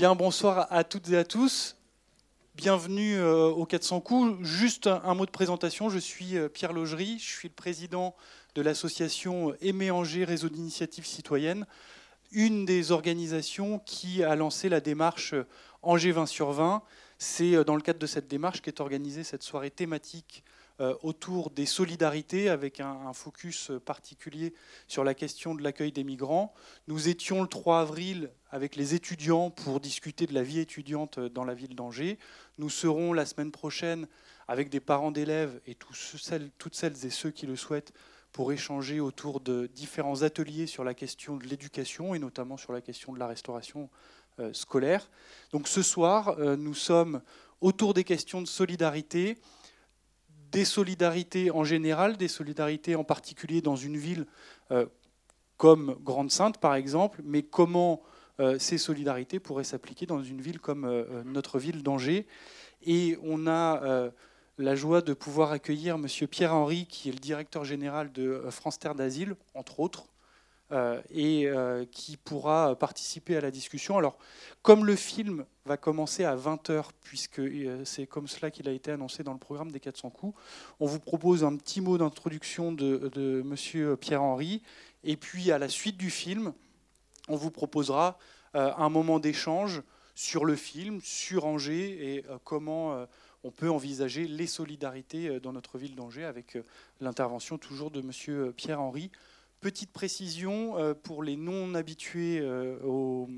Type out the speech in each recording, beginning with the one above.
Bonsoir à toutes et à tous. Bienvenue euh, au 400 coups. Juste un, mot de présentation. Je suis euh, Pierre Logerie. Je suis le président de l'association Aimé Angers Réseau d'initiatives citoyennes, une des organisations qui a lancé la démarche Angers 20 sur 20. C'est euh, dans le cadre de cette démarche qu'est organisée cette soirée thématique euh, autour des solidarités avec un, focus particulier sur la question de l'accueil des migrants. Nous étions le 3 avril avec les étudiants pour discuter de la vie étudiante dans la ville d'Angers. Nous serons la semaine prochaine avec des parents d'élèves et toutes celles et ceux qui le souhaitent pour échanger autour de différents ateliers sur la question de l'éducation et notamment sur la question de la restauration euh, scolaire. Donc ce soir, euh, nous sommes autour des questions de solidarité des solidarités en général, des solidarités en particulier dans une ville euh, comme Grande-Sainte par exemple, mais comment euh, ces solidarités pourraient s'appliquer dans une ville comme euh, notre ville d'Angers. Et on a la joie de pouvoir accueillir M. Pierre-Henri, qui est le directeur général de France Terre d'Asile, entre autres, et qui pourra participer à la discussion. Alors, comme le film va commencer à 20h, puisque euh, c'est comme cela qu'il a été annoncé dans le programme des 400 coups, on vous propose un petit mot d'introduction de, de M. Pierre-Henri, et puis à la suite du film, on vous proposera un moment d'échange sur le film, sur Angers, et comment on peut envisager les solidarités dans notre ville d'Angers, avec l'intervention toujours de M. Pierre-Henri. Petite précision euh, pour les non habitués euh, au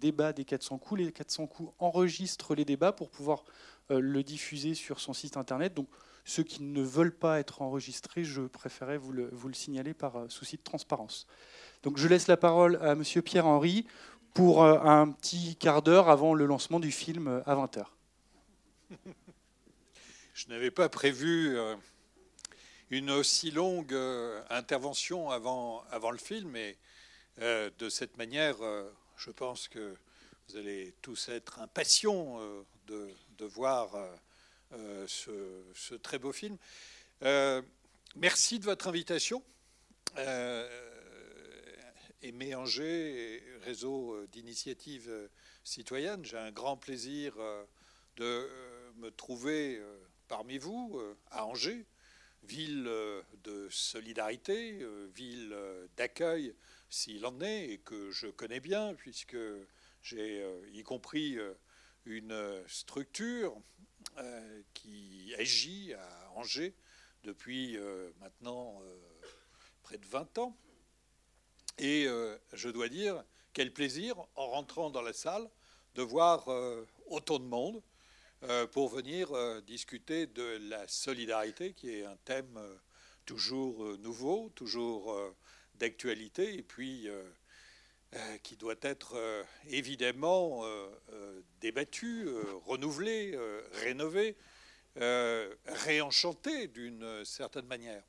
débat des 400 coups, les 400 coups enregistrent les débats pour pouvoir euh, le diffuser sur son site internet. Donc ceux qui ne veulent pas être enregistrés, je préférais vous le, signaler par souci de transparence. Donc je laisse la parole à Monsieur Pierre-Henri pour un petit quart d'heure avant le lancement du film à 20h. Je n'avais pas prévu une aussi longue euh, intervention avant, le film. Et euh, de cette manière, euh, je pense que vous allez tous être impatients de, de, voir ce, ce, très beau film. merci de votre invitation. Aimé Angers, réseau d'initiatives citoyennes, j'ai un grand plaisir de me trouver parmi vous à Angers ville euh, de solidarité, euh, ville euh, d'accueil s'il en est, et que je connais bien, puisque j'ai y compris une structure qui agit à Angers depuis maintenant près de 20 ans. Et je dois dire, quel plaisir, en rentrant dans la salle, de voir autant de monde, euh, pour venir euh, discuter de la solidarité, qui est un thème euh, toujours nouveau, toujours d'actualité, et puis qui doit être évidemment débattu, renouvelé, rénové, réenchanté d'une certaine manière.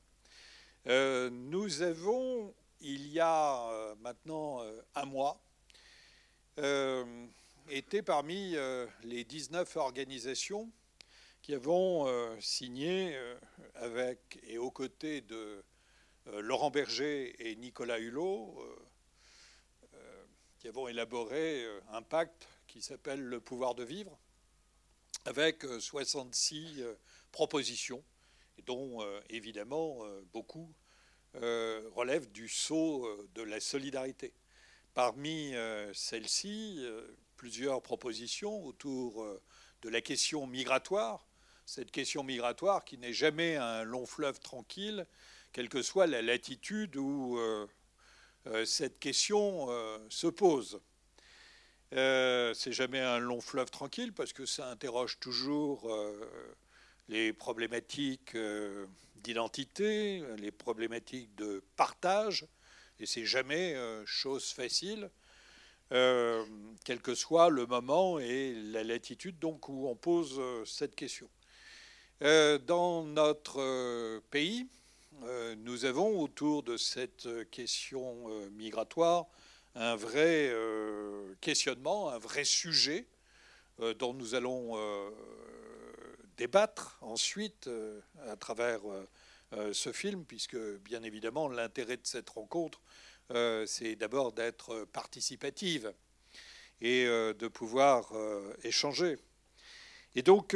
nous avons, il y a maintenant un mois, était parmi euh, les 19 organisations qui avons euh, signé euh, avec et aux côtés de Laurent Berger et Nicolas Hulot, qui avons élaboré un pacte qui s'appelle le pouvoir de vivre, avec 66 propositions, dont évidemment beaucoup relèvent du sceau de la solidarité. Parmi celles-ci, plusieurs propositions autour euh, de la question migratoire, cette question migratoire qui n'est jamais un long fleuve tranquille, quelle que soit la latitude où euh, euh, cette question se pose. c'est jamais un long fleuve tranquille parce que ça interroge toujours les problématiques d'identité, les problématiques de partage, et c'est jamais chose facile. Euh, quel que soit le moment et la latitude où on pose euh, cette question. Euh, dans notre pays, nous avons autour de cette question migratoire un vrai questionnement, un vrai sujet dont nous allons débattre ensuite à travers ce film, puisque bien évidemment l'intérêt de cette rencontre, euh, c'est d'abord d'être participative. et de pouvoir échanger. Et donc,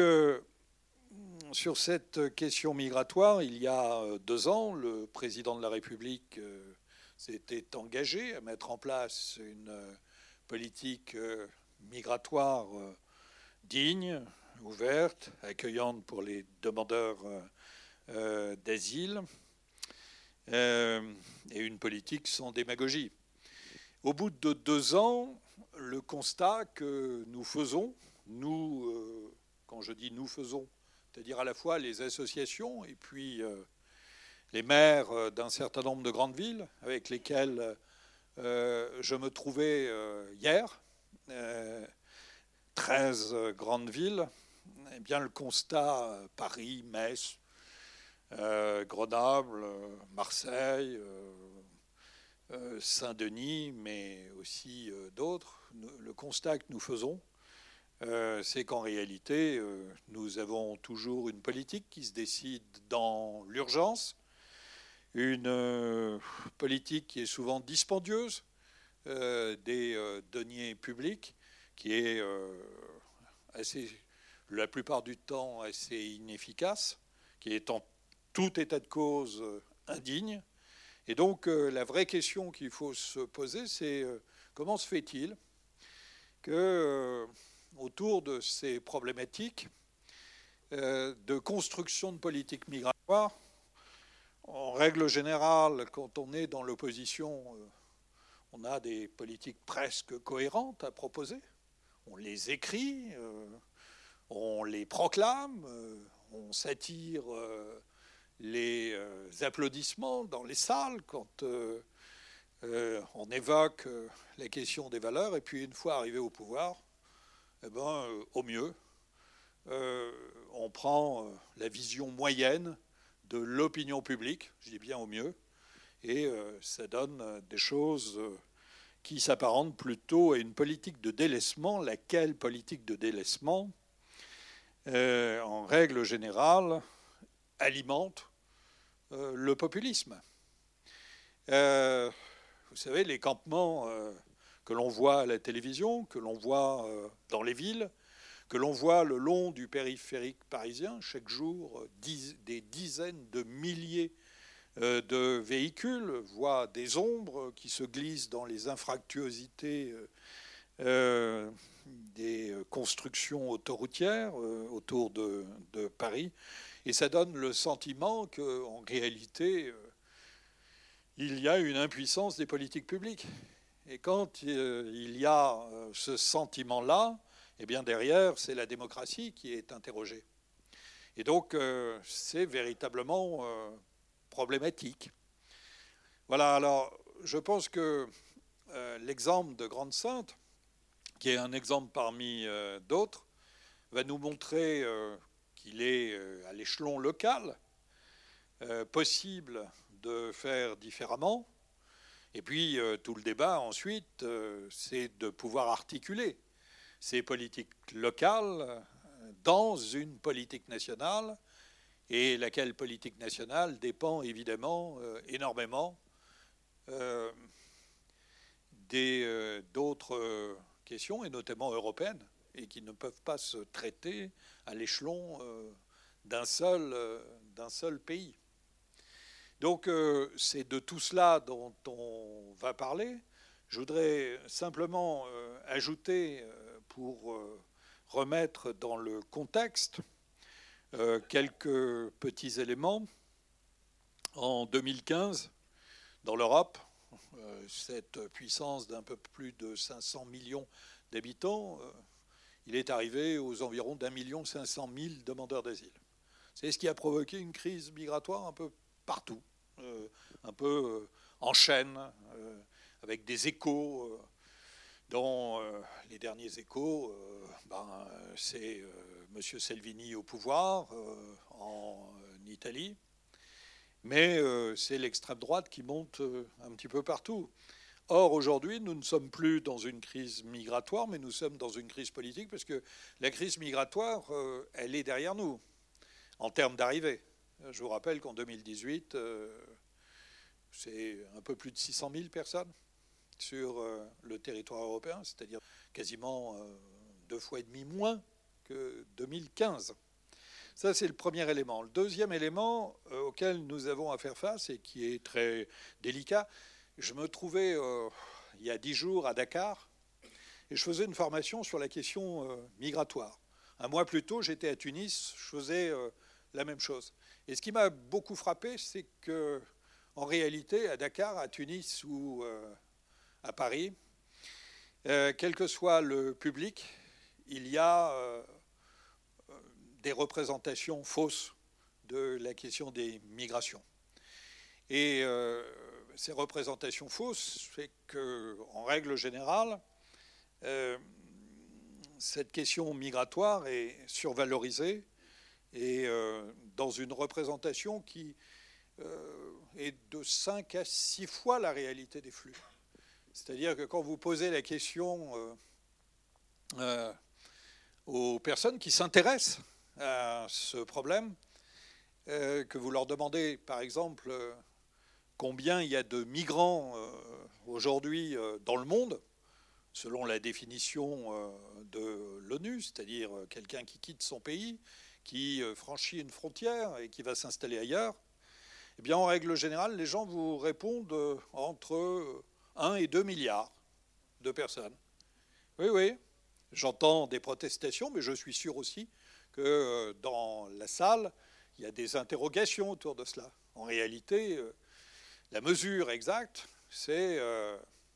sur cette question migratoire, il y a deux ans, le président de la République s'était engagé à mettre en place une politique migratoire digne, ouverte, accueillante pour les demandeurs euh, d'asile, euh, et une politique sans démagogie. Au bout de deux ans, le constat que nous faisons, nous, euh, quand je dis nous faisons, c'est-à-dire à la fois les associations et puis les maires d'un certain nombre de grandes villes avec lesquelles je me trouvais hier, 13 grandes villes, eh bien, le constat, euh, Paris, Metz, euh, Grenoble, Marseille, euh, Saint-Denis, mais aussi d'autres, le constat que nous faisons, c'est qu'en réalité, nous avons toujours une politique qui se décide dans l'urgence, une politique qui est souvent dispendieuse des deniers publics, qui est assez la plupart du temps assez inefficace, qui est en tout état de cause euh, indigne. Et donc euh, la vraie question qu'il faut se poser, c'est euh, comment se fait-il que autour de ces problématiques de construction de politique migratoire, en règle générale, quand on est dans l'opposition, on a des politiques presque cohérentes à proposer. On les écrit, on les proclame, euh, on s'attire euh, les euh, applaudissements dans les salles quand on évoque la question des valeurs, et puis une fois arrivé au pouvoir, eh ben, au mieux, on prend la vision moyenne de l'opinion publique, je dis bien au mieux, et ça donne des choses qui s'apparentent plutôt à une politique de délaissement, laquelle politique de délaissement? Euh, en règle générale, alimente euh, le populisme. Euh, vous savez, les campements que l'on voit à la télévision, que l'on voit dans les villes, que l'on voit le long du périphérique parisien, chaque jour, des dizaines de milliers de véhicules voient des ombres qui se glissent dans les infractuosités des euh, constructions autoroutières euh, autour de, Paris. Et ça donne le sentiment qu'en réalité, euh, il y a une impuissance des politiques publiques. Et quand il y a ce sentiment-là, eh bien derrière, c'est la démocratie qui est interrogée. Et donc, c'est véritablement problématique. Voilà, alors, je pense que l'exemple de Grande Sainte qui est un exemple parmi euh, d'autres, va nous montrer euh, qu'il est euh, à l'échelon local possible de faire différemment. Et puis tout le débat ensuite, c'est de pouvoir articuler ces politiques locales dans une politique nationale, et laquelle politique nationale dépend évidemment énormément d'autres et notamment européennes, et qui ne peuvent pas se traiter à l'échelon euh, d'un seul, euh, d'un seul pays. Donc euh, c'est de tout cela dont on va parler. Je voudrais simplement ajouter, pour remettre dans le contexte, quelques petits éléments. En 2015, dans l'Europe, euh, cette puissance d'un peu plus de 500 millions d'habitants, euh, il est arrivé aux environs d'un million cinq cent mille demandeurs d'asile. C'est ce qui a provoqué une crise migratoire un peu partout, euh, un peu en chaîne, avec des échos, dont les derniers échos, ben, c'est M. Salvini au pouvoir en Italie, mais euh, c'est l'extrême droite qui monte euh, un petit peu partout. Or, aujourd'hui, nous ne sommes plus dans une crise migratoire, mais nous sommes dans une crise politique, parce que la crise migratoire, euh, elle est derrière nous, en termes d'arrivée. Je vous rappelle qu'en 2018, c'est un peu plus de 600 000 personnes sur le territoire européen, c'est-à-dire quasiment deux fois et demi moins que 2015. Ça, c'est le premier élément. Le deuxième élément auquel nous avons à faire face et qui est très délicat, je me trouvais il y a dix jours à Dakar et je faisais une formation sur la question migratoire. Un mois plus tôt, j'étais à Tunis, je faisais la même chose. Et ce qui m'a beaucoup frappé, c'est que, en réalité, à Dakar, à Tunis ou euh, à Paris, euh, quel que soit le public, il y a euh, des représentations fausses de la question des migrations. Et ces représentations fausses fait que, en règle générale, cette question migratoire est survalorisée et euh, dans une représentation qui euh, est de 5 à 6 fois la réalité des flux. C'est-à-dire que quand vous posez la question euh, aux personnes qui s'intéressent à ce problème, que vous leur demandez par exemple combien il y a de migrants aujourd'hui dans le monde, selon la définition de l'ONU, c'est-à-dire quelqu'un qui quitte son pays, qui euh, franchit une frontière et qui va s'installer ailleurs, eh bien, en règle générale, les gens vous répondent euh, entre 1 et 2 milliards de personnes. Oui, oui, j'entends des protestations, mais je suis sûr aussi que euh, dans la salle, il y a des interrogations autour de cela. En réalité, la mesure exacte, c'est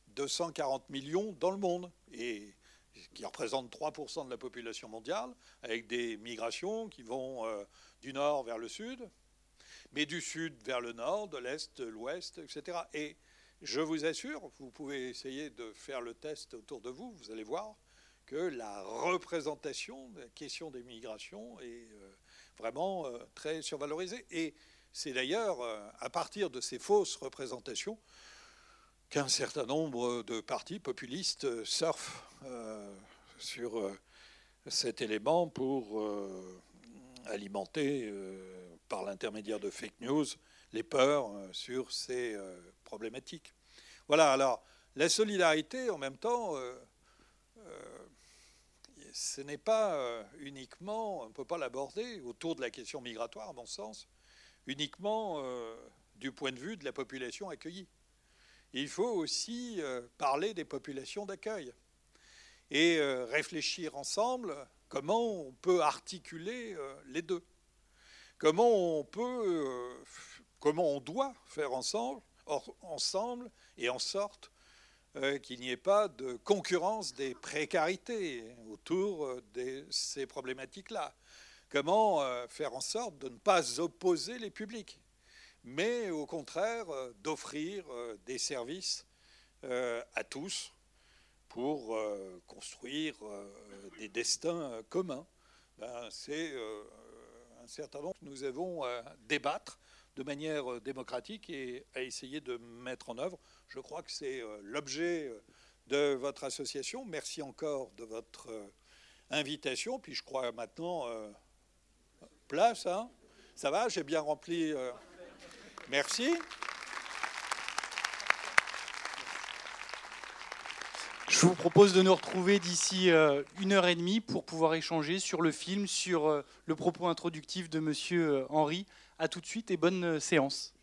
240 millions dans le monde. Qui représente 3% de la population mondiale, avec des migrations qui vont euh, du nord vers le sud, mais du sud vers le nord, de l'est, de l'ouest, etc. Et je vous assure, vous pouvez essayer de faire le test autour de vous, vous allez voir que la représentation de la question des migrations est euh, vraiment euh, très survalorisée. Et c'est d'ailleurs à partir de ces fausses représentations qu'un certain nombre de partis populistes surfent euh, sur euh, cet élément pour euh, alimenter, par l'intermédiaire de fake news, les peurs sur ces problématiques. Voilà, alors la solidarité, en même temps, ce n'est pas uniquement, on ne peut pas l'aborder autour de la question migratoire, à mon sens, uniquement du point de vue de la population accueillie. Il faut aussi parler des populations d'accueil et euh, réfléchir ensemble comment on peut articuler euh, les deux. Comment on peut, euh, comment on doit faire ensemble, ensemble et en sorte qu'il n'y ait pas de concurrence des précarités autour de ces problématiques-là. Comment faire en sorte de ne pas opposer les publics, mais au contraire d'offrir des services à tous pour euh, construire euh, des destins euh, communs. Ben, c'est un certain nombre que nous avons à débattre de manière démocratique et à essayer de mettre en œuvre. Je crois que c'est l'objet de votre association. Merci encore de votre invitation. Puis je crois maintenant, place, hein ça va, j'ai bien rempli. Merci. Je vous propose de nous retrouver d'ici euh, une heure et demie pour pouvoir échanger sur le film, sur euh, le propos introductif de Monsieur euh, Henri. A tout de suite et bonne séance.